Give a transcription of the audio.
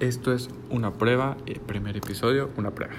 Esto es una prueba, eh, primer episodio, una prueba.